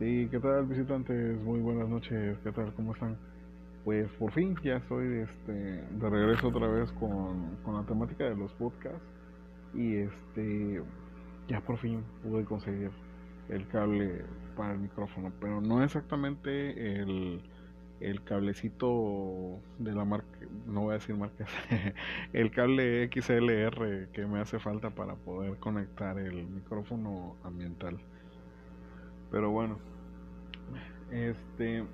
Sí, ¿qué tal visitantes? Muy buenas noches, ¿qué tal? ¿Cómo están? Pues por fin ya estoy este, de regreso otra vez con, con la temática de los podcasts y este ya por fin pude conseguir el cable para el micrófono, pero no exactamente el, el cablecito de la marca, no voy a decir marcas, el cable XLR que me hace falta para poder conectar el micrófono ambiental. Pero bueno, este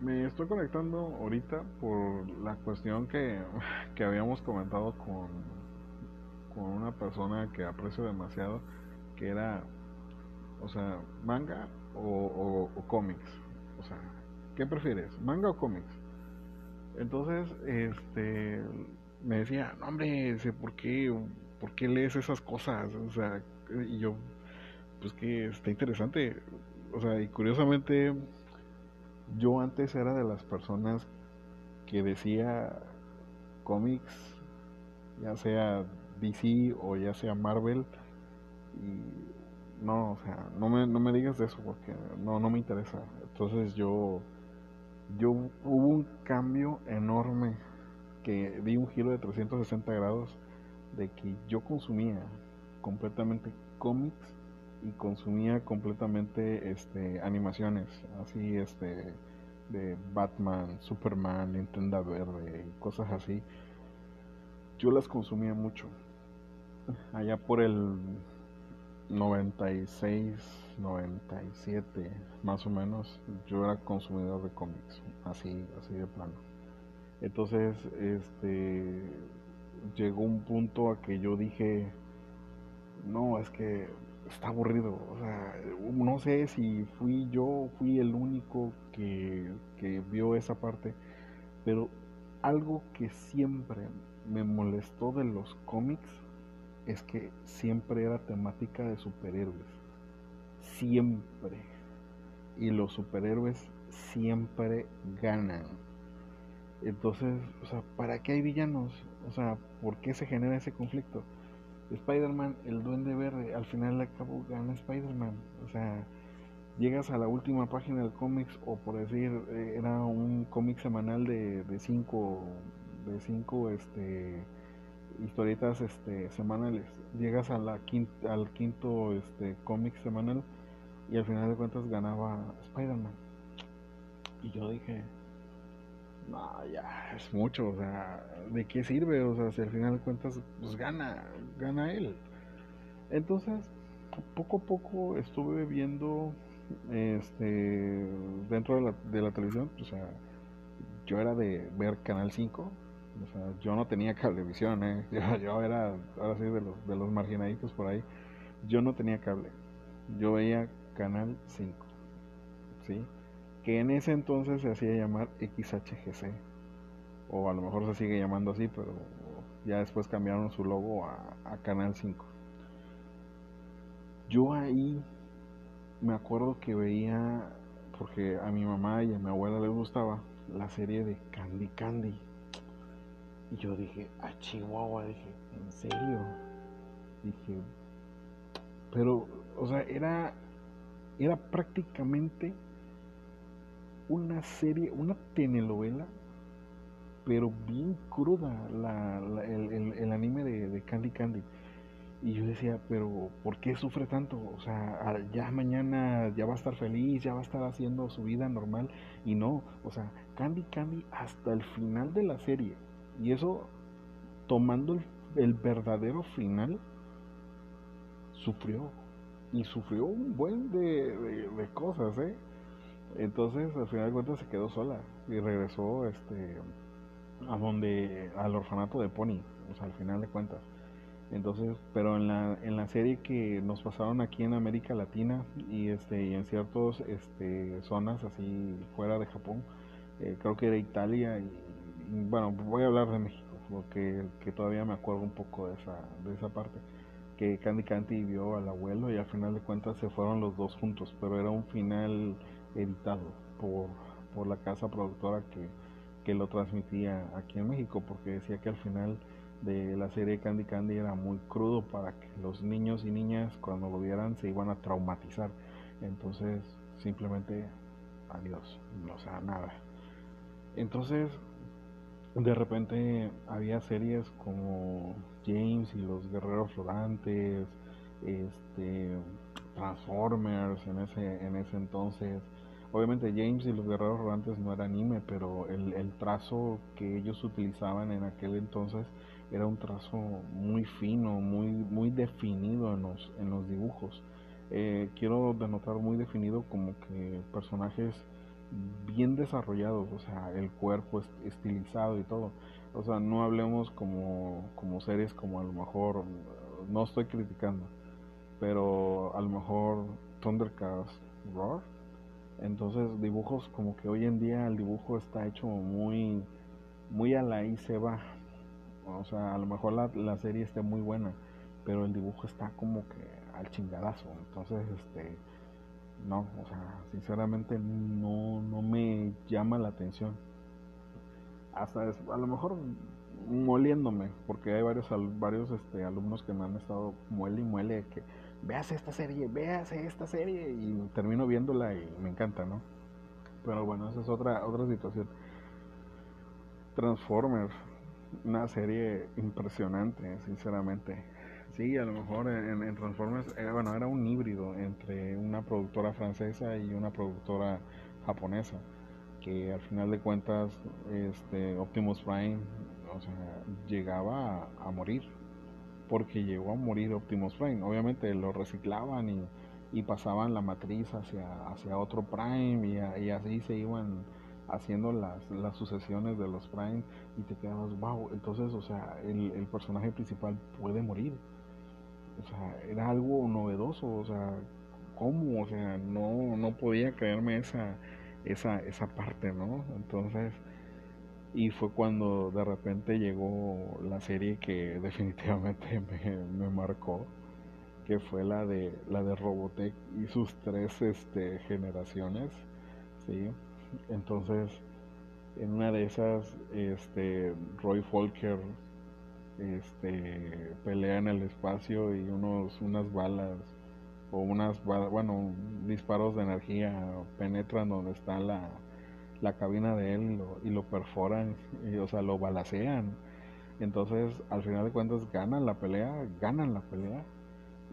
me estoy conectando ahorita por la cuestión que, que habíamos comentado con, con una persona que aprecio demasiado, que era, o sea, manga o, o cómics. O sea, ¿qué prefieres? ¿Manga o cómics? Entonces, este, me decía, no hombre, ¿por qué, ¿por qué lees esas cosas? O sea, y yo, pues que está interesante. O sea, y curiosamente, yo antes era de las personas que decía cómics, ya sea DC o ya sea Marvel, y no, o sea, no me, no me digas eso porque no, no me interesa. Entonces yo yo hubo un cambio enorme que di un giro de 360 grados de que yo consumía completamente cómics y consumía completamente este animaciones así este de Batman, Superman, Nintendo Verde y cosas así. Yo las consumía mucho. Allá por el 96 97 más o menos yo era consumidor de cómics así así de plano entonces este llegó un punto a que yo dije no es que está aburrido o sea no sé si fui yo fui el único que, que vio esa parte pero algo que siempre me molestó de los cómics es que siempre era temática de superhéroes siempre. Y los superhéroes siempre ganan. Entonces, o sea, ¿para qué hay villanos? O sea, ¿por qué se genera ese conflicto? Spider-Man, el duende verde, al final de cabo gana Spider-Man. O sea, llegas a la última página del cómics, o por decir, eh, era un cómic semanal de, de cinco, de cinco, este, historietas, este, semanales. Llegas a la al quinto, este, cómic semanal y al final de cuentas ganaba Spider-Man. Y yo dije, no, ya es mucho, o sea, ¿de qué sirve? O sea, si al final de cuentas, pues gana, gana él. Entonces, poco a poco estuve viendo, este, dentro de la, de la televisión, o sea, yo era de ver Canal 5, o sea, yo no tenía cablevisión, ¿eh? yo, yo era, ahora sí, de los, de los marginaditos por ahí, yo no tenía cable, yo veía Canal 5, ¿sí? Que en ese entonces se hacía llamar XHGC, o a lo mejor se sigue llamando así, pero ya después cambiaron su logo a, Canal 5. Yo ahí me acuerdo que veía, porque a mi mamá y a mi abuela les gustaba, la serie de Candy Candy. Y yo dije, a Chihuahua, dije, ¿en serio? Dije, pero, o sea, era era prácticamente una serie, una telenovela, pero bien cruda el, anime de, Candy Candy. Y yo decía, pero ¿por qué sufre tanto? O sea, ya mañana ya va a estar feliz, ya va a estar haciendo su vida normal. Y no, o sea, Candy Candy hasta el final de la serie. Y eso, tomando el verdadero final, sufrió y sufrió un buen de, cosas, ¿eh? Entonces, al final de cuentas, se quedó sola y regresó este a donde al orfanato de Pony, o sea, al final de cuentas. Entonces, pero en la, en la serie que nos pasaron aquí en América Latina y este y en ciertas este, zonas así fuera de Japón, eh, creo que era Italia y, bueno, voy a hablar de México porque que todavía me acuerdo un poco de esa de esa parte que Candy Candy vio al abuelo y al final de cuentas se fueron los dos juntos, pero era un final editado por, por la casa productora que, que lo transmitía aquí en México, porque decía que al final de la serie Candy Candy era muy crudo para que los niños y niñas cuando lo vieran se iban a traumatizar. Entonces, simplemente adiós, o sea, nada. Entonces, de repente había series como James y los Guerreros Rodantes, este, Transformers en ese, en ese entonces. Obviamente James y los Guerreros Rodantes no era anime, pero el, el trazo que ellos utilizaban en aquel entonces era un trazo muy fino, muy, muy definido en los, en los dibujos. Eh, quiero denotar muy definido como que personajes bien desarrollados, o sea, el cuerpo estilizado y todo. O sea, no hablemos como, como series como a lo mejor, no estoy criticando, pero a lo mejor Thundercats Roar. Entonces dibujos como que hoy en día el dibujo está hecho muy, muy a la y se va. O sea, a lo mejor la, la serie esté muy buena, pero el dibujo está como que al chingadazo. Entonces, este no, o sea, sinceramente no, no me llama la atención. Hasta a lo mejor moliéndome, porque hay varios varios este, alumnos que me han estado muele y muele que veas esta serie, veas esta serie y termino viéndola y me encanta, ¿no? Pero bueno, esa es otra otra situación. Transformers, una serie impresionante, sinceramente. Sí, a lo mejor en, Transformers, era, bueno, era un híbrido entre una productora francesa y una productora japonesa, que al final de cuentas este, Optimus Prime o sea, llegaba a, morir, porque llegó a morir Optimus Prime. Obviamente lo reciclaban y, y pasaban la matriz hacia, hacia otro Prime y, así se iban haciendo las, las sucesiones de los Prime y te quedabas, wow, entonces, o sea, el, el personaje principal puede morir o sea, era algo novedoso, o sea, ¿cómo? O sea, no, no podía creerme esa, esa, esa parte, ¿no? Entonces, y fue cuando de repente llegó la serie que definitivamente me, marcó, que fue la de, la de Robotech y sus tres este, generaciones, ¿sí? Entonces, en una de esas, este, Roy Folker este, pelea en el espacio y unos, unas balas o unas bueno, disparos de energía penetran donde está la, la cabina de él y lo, y lo perforan, y, o sea, lo balacean. Entonces, al final de cuentas, ganan la pelea, ganan la pelea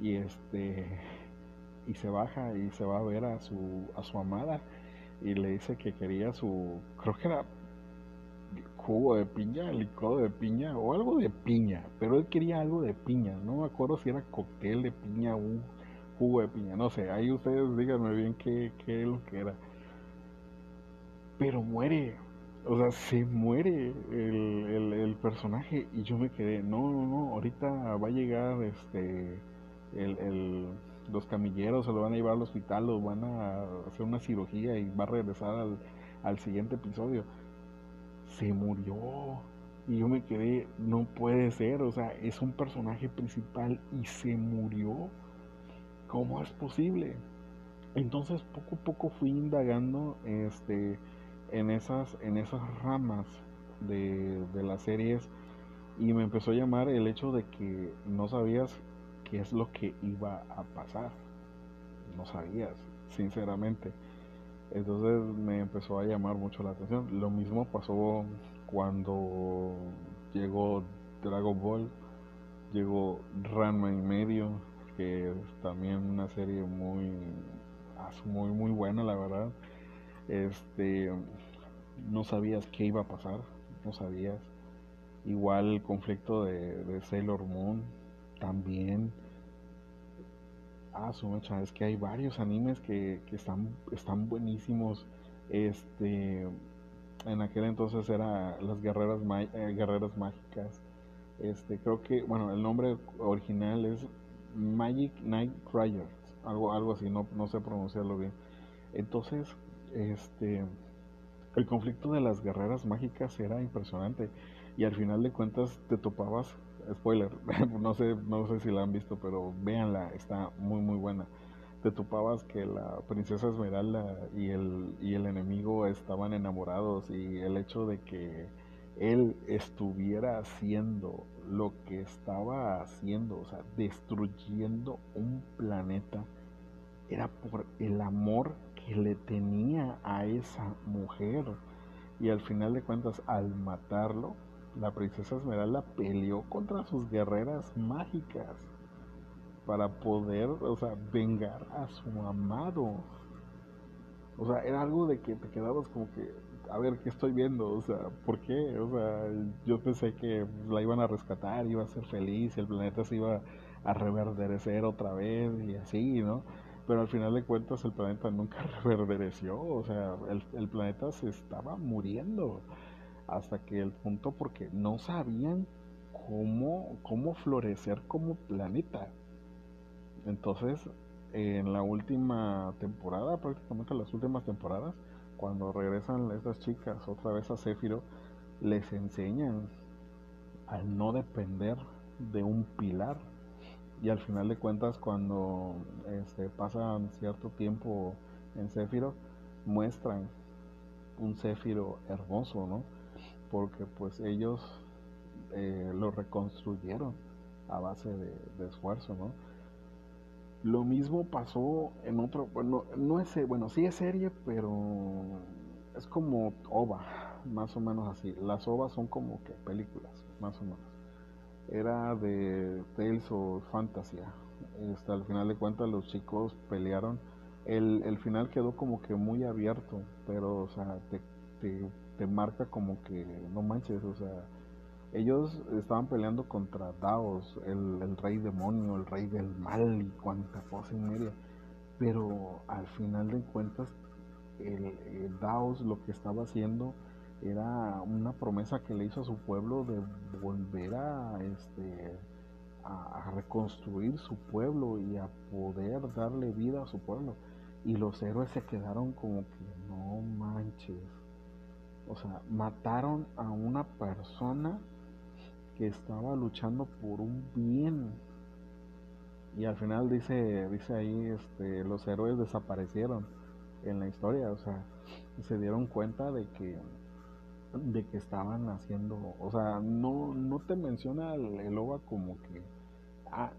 y este y se baja y se va a ver a su a su amada y le dice que quería su creo que era jugo de piña, licuado de piña o algo de piña, pero él quería algo de piña, no me acuerdo si era cóctel de piña o jugo de piña, no sé, ahí ustedes díganme bien qué, qué lo que era. Pero muere, o sea, se muere el, el, personaje y yo me quedé, no, no, no, ahorita va a llegar este, el, el, los camilleros, se lo van a llevar al hospital, lo van a hacer una cirugía y va a regresar al, al siguiente episodio se murió. Y yo me quedé, no puede ser, o sea, es un personaje principal y se murió. ¿Cómo es posible? Entonces poco a poco fui indagando este, en, esas, en esas ramas de, de las series y me empezó a llamar el hecho de que no sabías qué es lo que iba a pasar. No sabías, sinceramente. Entonces me empezó a llamar mucho la atención. Lo mismo pasó cuando llegó Dragon Ball, llegó Ranma en medio, que es también una serie muy, muy, muy buena, la verdad. Este, no sabías qué iba a pasar, no sabías. Igual el conflicto de, de Sailor Moon, también Ah, su mecha, es que hay varios animes que, están, están buenísimos. Este, en aquel entonces era las guerreras, eh, guerreras mágicas. Este, creo que, bueno, el nombre original es Magic Knight Riders, algo, algo así, no, no sé pronunciarlo bien. Entonces, este, el conflicto de las guerreras mágicas era impresionante y al final de cuentas te topabas spoiler, no sé, no sé si la han visto, pero véanla, está muy muy buena. Te topabas que la princesa Esmeralda y el, y el enemigo estaban enamorados y el hecho de que él estuviera haciendo lo que estaba haciendo, o sea, destruyendo un planeta era por el amor que le tenía a esa mujer. Y al final de cuentas, al matarlo, la princesa Esmeralda peleó contra sus guerreras mágicas para poder, o sea, vengar a su amado. O sea, era algo de que te quedabas como que, a ver, ¿qué estoy viendo? O sea, ¿por qué? O sea, yo pensé que la iban a rescatar, iba a ser feliz, el planeta se iba a reverdecer otra vez y así, ¿no? Pero al final de cuentas el planeta nunca reverdereció, o sea, el, el planeta se estaba muriendo hasta que el punto porque no sabían cómo, cómo florecer como planeta. Entonces, en la última temporada, prácticamente las últimas temporadas, cuando regresan estas chicas otra vez a Céfiro, les enseñan al no depender de un pilar. Y al final de cuentas, cuando este, pasan cierto tiempo en Céfiro, muestran un Céfiro hermoso, ¿no? Porque pues ellos eh, lo reconstruyeron a base de, de esfuerzo, ¿no? Lo mismo pasó en otro, bueno, no es, bueno, sí es serie, pero es como OVA, más o menos así. Las OVAs son como que películas, más o menos. Era de Tales of Fantasy. Este, al final de cuentas los chicos pelearon. El, el final quedó como que muy abierto, pero, o sea, te, te, te marca como que, no manches, o sea, ellos estaban peleando contra Daos, el, rey demonio, el rey del mal y cuanta cosa y media. Pero al final de cuentas, el, Daos lo que estaba haciendo era una promesa que le hizo a su pueblo de volver a, este, a, reconstruir su pueblo y a poder darle vida a su pueblo. Y los héroes se quedaron como que no manches. O sea, mataron a una persona que estaba luchando por un bien. Y al final dice, dice ahí, este, los héroes desaparecieron en la historia, o sea, se dieron cuenta de que de que estaban haciendo, o sea, no, no te menciona el, el OVA como que ah,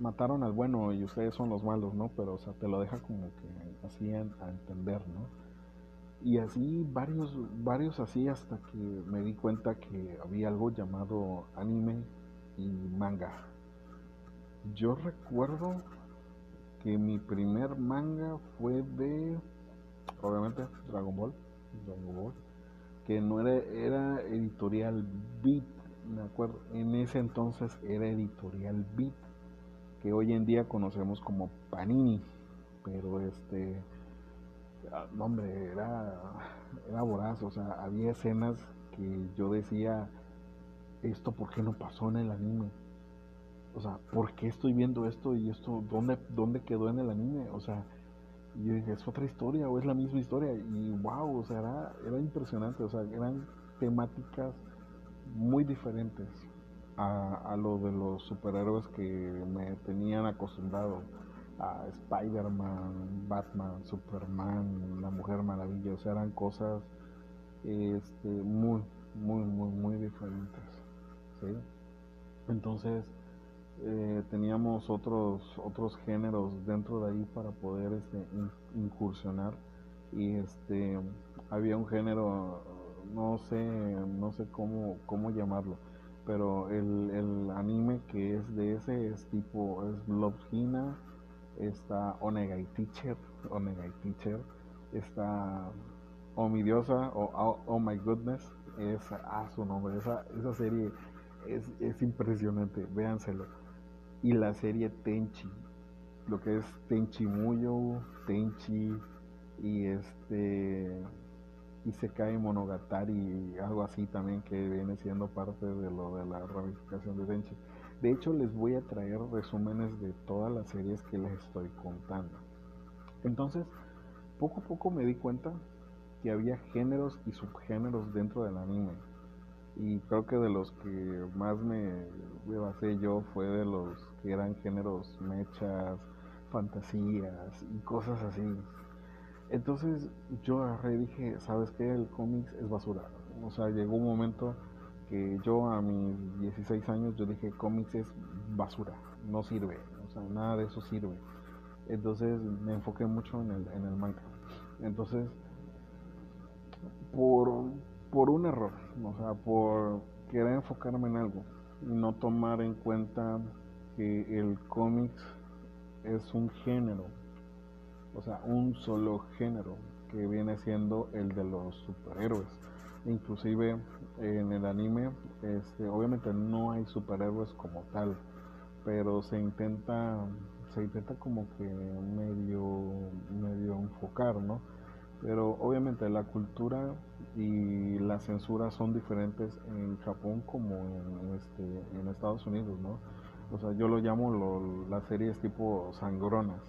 mataron al bueno y ustedes son los malos, ¿no? Pero, o sea, te lo deja como que así a entender, ¿no? y así varios varios así hasta que me di cuenta que había algo llamado anime y manga yo recuerdo que mi primer manga fue de obviamente Dragon Ball Dragon Ball que no era era editorial Beat me acuerdo en ese entonces era editorial Beat que hoy en día conocemos como Panini pero este Ah, no, hombre, era, era voraz, o sea, había escenas que yo decía, esto por qué no pasó en el anime. O sea, ¿por qué estoy viendo esto y esto, dónde, dónde quedó en el anime? O sea, yo dije, ¿es otra historia o es la misma historia? Y wow, o sea, era, era impresionante, o sea, eran temáticas muy diferentes a, a lo de los superhéroes que me tenían acostumbrado a Spider-Man, Batman, Superman, la Mujer Maravilla, o sea, eran cosas este, muy, muy, muy, muy diferentes. Entonces, eh, teníamos otros, otros géneros dentro de ahí para poder este, incursionar y este, había un género, no sé, no sé cómo, cómo llamarlo, pero el, el anime que es de ese es tipo, es Love Hina, está Onegai Teacher, Onegai Teacher, está Oh mi diosa o oh, My Goodness, es ah, su nombre, esa, esa serie es, es impresionante, véanselo. Y la serie Tenchi, lo que es Tenchi Muyo, Tenchi y este y se cae Monogatari, algo así también que viene siendo parte de lo de la ramificación de Tenchi. De hecho, les voy a traer resúmenes de todas las series que les estoy contando. Entonces, poco a poco me di cuenta que había géneros y subgéneros dentro del anime. Y creo que de los que más me, basé yo fue de los que eran géneros mechas, fantasías y cosas así. Entonces yo dije, ¿sabes qué? El cómics es basura. O sea, llegó un momento que yo a mis 16 años yo dije cómics es basura, no sirve, o sea, nada de eso sirve. Entonces me enfoqué mucho en el, en el manga. Entonces, por, por un error, o sea, por querer enfocarme en algo y no tomar en cuenta que el cómics es un género, o sea, un solo género que viene siendo el de los superhéroes. Inclusive en el anime, este, obviamente no hay superhéroes como tal, pero se intenta, se intenta como que medio, medio enfocar, ¿no? Pero obviamente la cultura y la censura son diferentes en Japón como en, este, en Estados Unidos, ¿no? O sea, yo lo llamo las series tipo sangronas,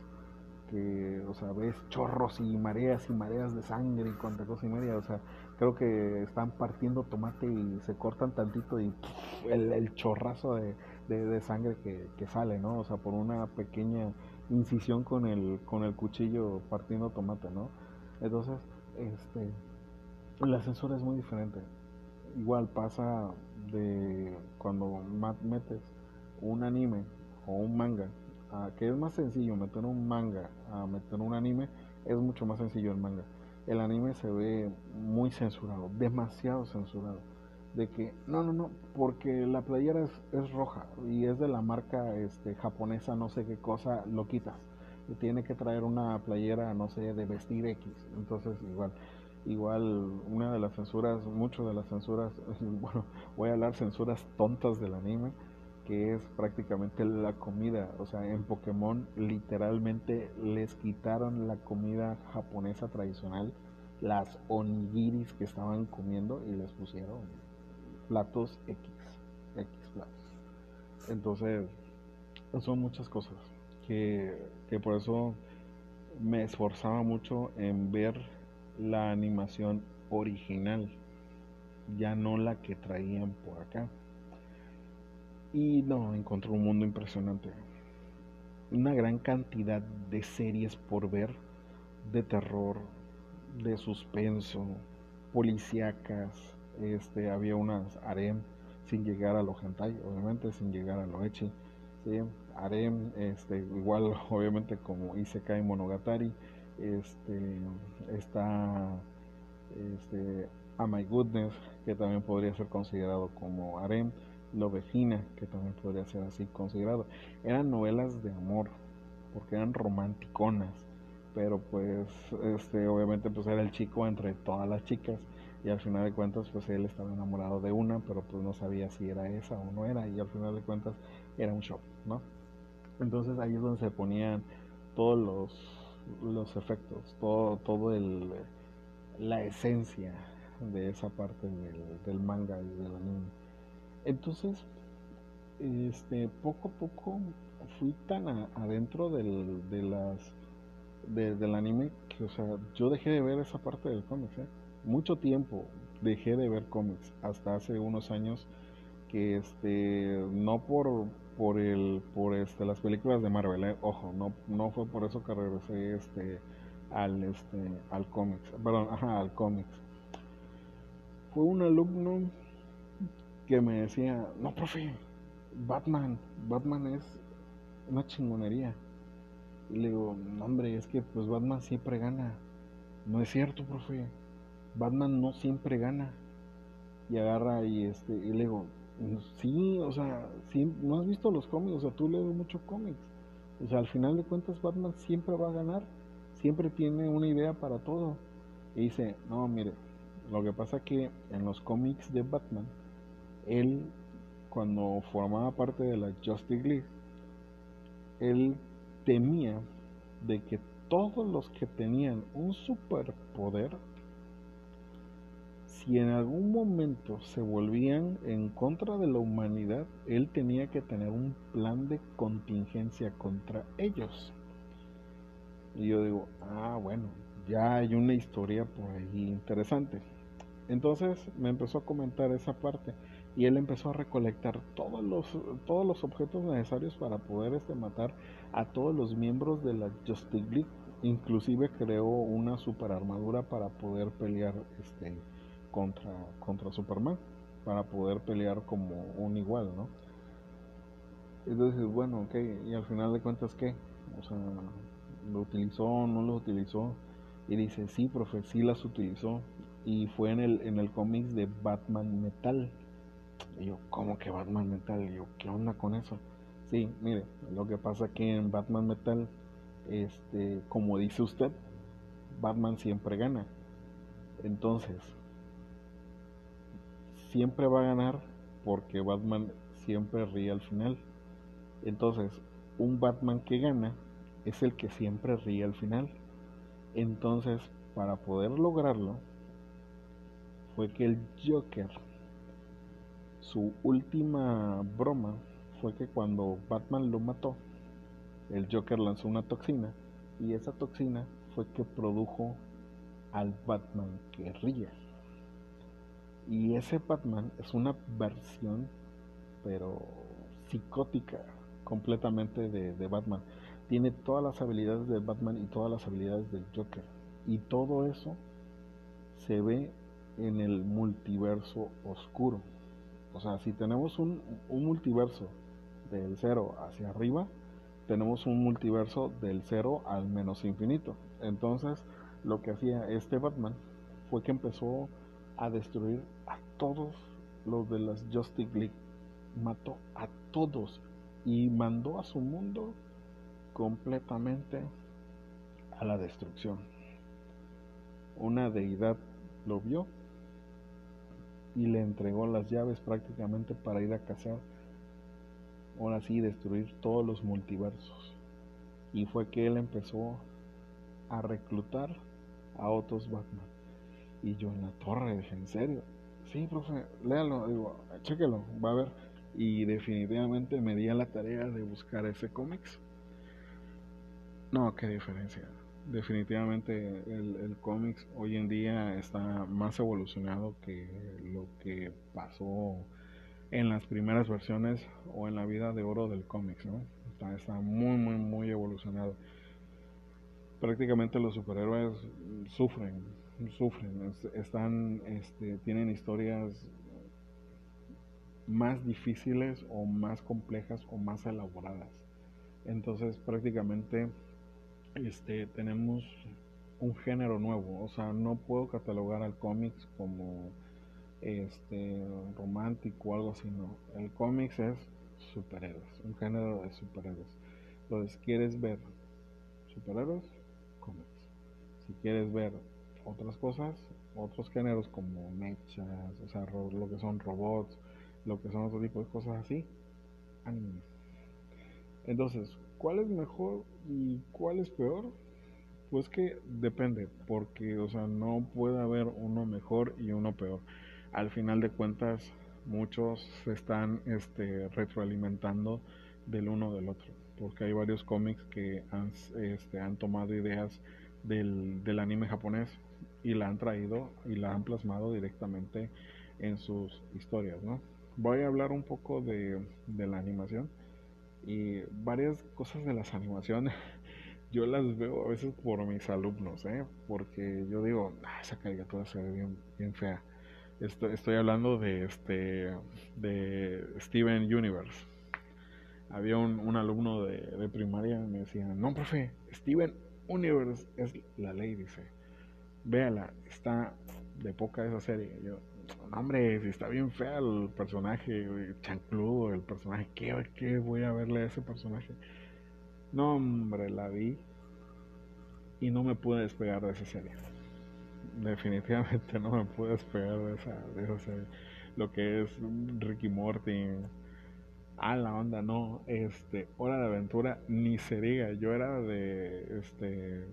que, o sea, ves chorros y mareas y mareas de sangre y cuanta cosa y media, o sea, creo que están partiendo tomate y se cortan tantito y el, chorrazo de, de, sangre que, que, sale, ¿no? O sea, por una pequeña incisión con el, con el cuchillo partiendo tomate, ¿no? Entonces, este, la censura es muy diferente. Igual pasa de cuando metes un anime o un manga, que es más sencillo meter un manga a meter un anime, es mucho más sencillo el manga. El anime se ve muy censurado, demasiado censurado. De que, no, no, no, porque la playera es, es roja y es de la marca este, japonesa, no sé qué cosa, lo quitas. Tiene que traer una playera, no sé, de vestir X. Entonces, igual, igual, una de las censuras, mucho de las censuras, bueno, voy a hablar censuras tontas del anime que es prácticamente la comida. O sea, en Pokémon literalmente les quitaron la comida japonesa tradicional, las onigiris que estaban comiendo y les pusieron platos X, X platos. Entonces, son muchas cosas que, que por eso me esforzaba mucho en ver la animación original, ya no la que traían por acá. Y no, encontré un mundo impresionante. Una gran cantidad de series por ver, de terror, de suspenso, policíacas. Este, había unas harem sin llegar a lo hentai, obviamente sin llegar a lo echi. ¿sí? Harem, este, igual obviamente como Isekai Monogatari. Este, está este, A My Goodness, que también podría ser considerado como harem Lovegina, que también podría ser así considerado. Eran novelas de amor, porque eran romanticonas, pero pues este obviamente pues era el chico entre todas las chicas y al final de cuentas pues él estaba enamorado de una, pero pues no sabía si era esa o no era y al final de cuentas era un show, ¿no? Entonces ahí es donde se ponían todos los los efectos, todo todo el la esencia de esa parte del, del manga y del anime. Entonces, este, poco a poco fui tan adentro del, de las, del anime que, o sea, yo dejé de ver esa parte del cómic, ¿eh? Mucho tiempo dejé de ver cómics, hasta hace unos años que, este, no por, por el, por este, las películas de Marvel, ¿eh? ojo, no, no fue por eso que regresé, este, al, este, al cómics, perdón, ajá, al cómics. Fue un alumno que me decía, no, profe, Batman, Batman es una chingonería. Y le digo, no, hombre, es que pues Batman siempre gana. No es cierto, profe. Batman no siempre gana. Y agarra y este, y le digo, sí, o sea, sí, no has visto los cómics, o sea, tú lees mucho cómics. O sea, al final de cuentas Batman siempre va a ganar, siempre tiene una idea para todo. Y dice, no, mire, lo que pasa que en los cómics de Batman, él, cuando formaba parte de la Justice League, él temía de que todos los que tenían un superpoder, si en algún momento se volvían en contra de la humanidad, él tenía que tener un plan de contingencia contra ellos. Y yo digo, ah, bueno, ya hay una historia por ahí interesante. Entonces me empezó a comentar esa parte y él empezó a recolectar todos los, todos los objetos necesarios para poder este, matar a todos los miembros de la Justice League. Inclusive creó una super armadura para poder pelear este, contra, contra Superman, para poder pelear como un igual, ¿no? Entonces, bueno, ok, y al final de cuentas, ¿qué? O sea, ¿lo utilizó no lo utilizó? Y dice, sí, profe, sí las utilizó. Y fue en el, en el cómics de Batman Metal. Y yo, ¿cómo que Batman Metal? Yo, ¿qué onda con eso? Sí, mire, lo que pasa que en Batman Metal, este, como dice usted, Batman siempre gana. Entonces, siempre va a ganar porque Batman siempre ríe al final. Entonces, un Batman que gana es el que siempre ríe al final. Entonces, para poder lograrlo, fue que el Joker, su última broma fue que cuando Batman lo mató, el Joker lanzó una toxina y esa toxina fue que produjo al Batman que ríe. Y ese Batman es una versión, pero psicótica completamente de, de, Batman. Tiene todas las habilidades de Batman y todas las habilidades del Joker. Y todo eso se ve en el multiverso oscuro. O sea, si tenemos un, un multiverso del cero hacia arriba, tenemos un multiverso del cero al menos infinito. Entonces, lo que hacía este Batman fue que empezó a destruir a todos los de las Justice League. Mató a todos y mandó a su mundo completamente a la destrucción. Una deidad lo vio y le entregó las llaves prácticamente para ir a cazar, ahora sí, destruir todos los multiversos. Y fue que él empezó a reclutar a otros Batman. Y yo en la torre, dije, ¿en serio? Sí, profe, léalo, digo, chéquelo, va a ver. Y definitivamente me di a la tarea de buscar ese cómics. No, qué diferencia. Definitivamente el, el cómics hoy en día está más evolucionado que lo que pasó en las primeras versiones o en la vida de oro del cómics, ¿no? Está, muy, muy, muy evolucionado prácticamente los superhéroes sufren, sufren, están, este, tienen historias más difíciles o más complejas o más elaboradas. Entonces prácticamente este, tenemos un género nuevo, o sea, no puedo catalogar al cómics como este romántico o algo así, no. El cómics es superhéroes, un género de superhéroes. Entonces, ¿quieres ver superhéroes? Si quieres ver otras cosas, otros géneros como mechas, o sea, lo que son robots, lo que son otro tipo de cosas así, anime. Entonces, ¿cuál es mejor y cuál es peor? Pues que depende, porque, o sea, no puede haber uno mejor y uno peor. Al final de cuentas, muchos se están este, retroalimentando del uno del otro porque hay varios cómics que han, este, han tomado ideas del, del, anime japonés y la han traído y la han plasmado directamente en sus historias, ¿no? Voy a hablar un poco de, de la animación y varias cosas de las animaciones yo las veo a veces por mis alumnos, ¿eh? porque yo digo, ah, esa caricatura se ve bien, bien fea. Estoy, estoy hablando de este de Steven Universe había un, alumno de, primaria me decía, no, profe, Steven Universe es la ley, dice. Véala, está de poca esa serie. yo, no, hombre, si está bien fea el personaje, chancludo, el personaje, ¿qué, ¿qué voy a verle a ese personaje? No, hombre, la vi y no me pude despegar de esa serie. Definitivamente no me pude despegar de esa, de serie. Lo que es Ricky Morty, Ah, la onda, no. Este, Hora de Aventura, ni se. Yo era de, este,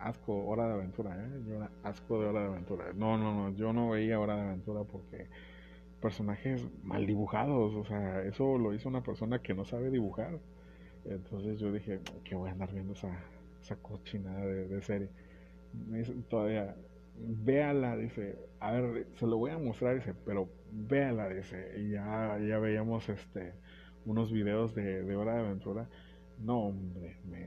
asco, Hora de Aventura, ¿eh? Yo era asco de Hora de Aventura. No, no, no, yo no veía Hora de Aventura porque personajes mal dibujados, o sea, eso lo hizo una persona que no sabe dibujar. Entonces yo dije, que voy a andar viendo esa, esa cochinada de, serie. Me dice, todavía, véala, dice, a ver, se lo voy a mostrar, dice, pero véala, dice, y ya, ya veíamos este unos videos de, de Hora de Aventura. No, hombre, me,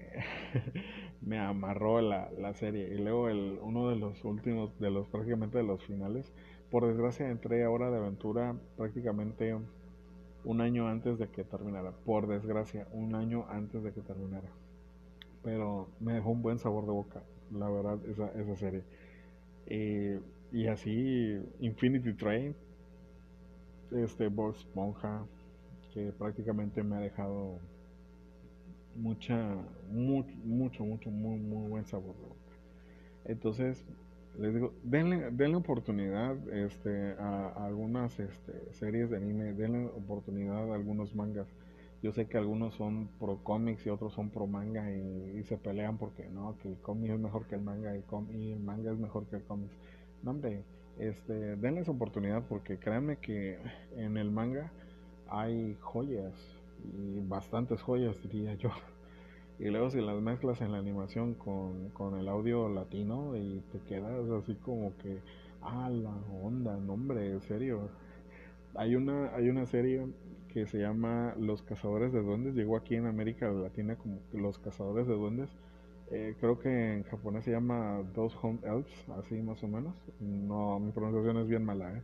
me amarró la, la, serie. Y luego el, uno de los últimos, de los prácticamente de los finales, por desgracia entré a Hora de Aventura prácticamente un año antes de que terminara. Por desgracia, un año antes de que terminara. pero me dejó un buen sabor de boca, la verdad, esa, esa serie. Eh, y así, Infinity Train, este Bob Esponja, que prácticamente me ha dejado mucha, mucho, mucho, mucho, muy, muy buen sabor de boca. Entonces, les digo, denle, denle oportunidad este, a, algunas este, series de anime, denle oportunidad a algunos mangas. Yo sé que algunos son pro cómics y otros son pro manga y, se pelean porque no, que el cómic es mejor que el manga y, y el manga es mejor que el cómic. No, hombre, este, denles oportunidad porque créanme que en el manga hay joyas y bastantes joyas diría yo. Y luego si las mezclas en la animación con, con el audio latino y te quedas así como que, ah, la onda, nombre, en serio. Hay una, hay una serie que se llama Los Cazadores de Duendes, llegó aquí en América Latina como Los Cazadores de Duendes. Eh, creo que en japonés se llama Those Home Elves, así más o menos. No, mi pronunciación es bien mala, ¿eh?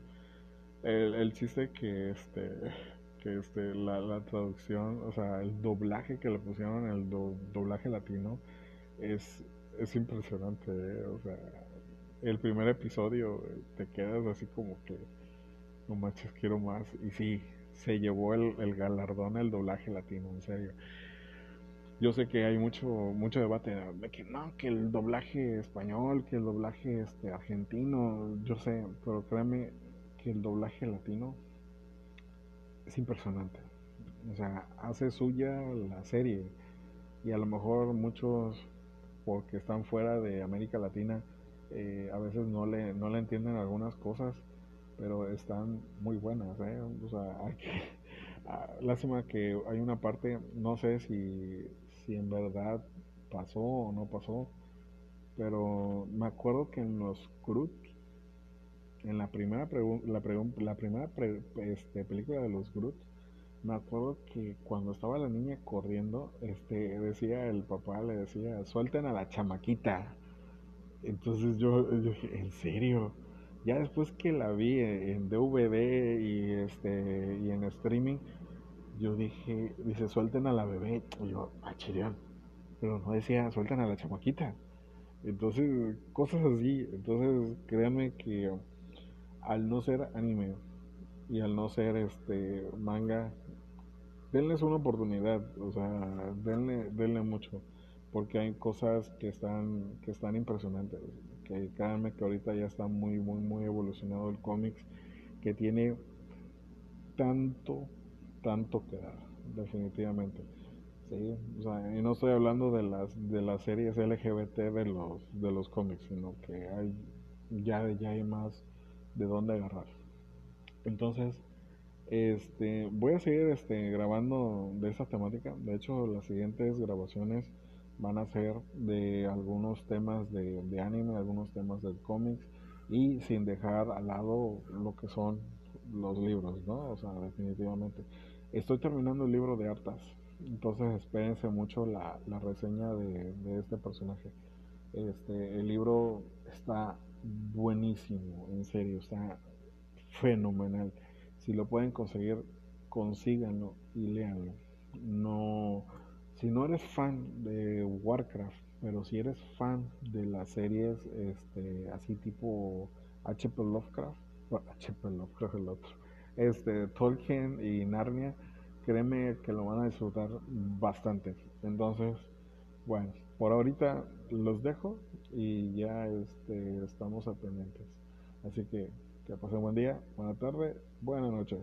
El, el chiste que este que este, la, la, traducción, o sea, el doblaje que le pusieron, el doblaje latino, es, es impresionante, ¿eh? o sea, el primer episodio te quedas así como que, no manches, quiero más, y sí, se llevó el, el galardón el doblaje latino, en serio. Yo sé que hay mucho mucho debate de que no, que el doblaje español, que el doblaje este argentino, yo sé, pero créeme que el doblaje latino es impresionante. O sea, hace suya la serie. Y a lo mejor muchos, porque están fuera de América Latina, eh, a veces no le, no le entienden algunas cosas, pero están muy buenas. ¿eh? O sea, hay que, ah, lástima que hay una parte, no sé si, si en verdad pasó o no pasó, pero me acuerdo que en los Cruz en la primera, la, la primera este, película de los Groot, me acuerdo que cuando estaba la niña corriendo, este, decía el papá, le decía, suelten a la chamaquita. Entonces yo, yo dije, ¿en serio? Ya después que la vi en DVD y, este, y en streaming, yo dije, dice, suelten a la bebé. Y yo, ah, Pero no decía, suelten a la chamaquita. Entonces, cosas así. Entonces, créanme que al no ser anime y al no ser este manga, denles una oportunidad, o sea, denle, denle mucho, porque hay cosas que están, que están impresionantes, que créanme que ahorita ya está muy, muy, muy evolucionado el cómics, que tiene tanto, tanto que dar, definitivamente. Sí, o sea, y no estoy hablando de las de las series LGBT de los de los cómics, sino que hay ya ya hay más de dónde agarrar. Entonces, este, voy a seguir este, grabando de esa temática. De hecho, las siguientes grabaciones van a ser de algunos temas de, de anime, algunos temas del cómics y sin dejar al lado lo que son los libros, ¿no? O sea, definitivamente. Estoy terminando el libro de Artas, entonces espérense mucho la, la reseña de, de, este personaje. Este, el libro está buenísimo, en serio, está fenomenal. Si lo pueden conseguir, consíganlo y léanlo. No, si no eres fan de Warcraft, pero si eres fan de las series este, así tipo HP Lovecraft, HP Lovecraft el otro, este, Tolkien y Narnia, créeme que lo van a disfrutar bastante. Entonces, bueno, por ahorita los dejo y ya este, estamos a pendientes. Así que que pasen buen día, buena tarde, buena noche.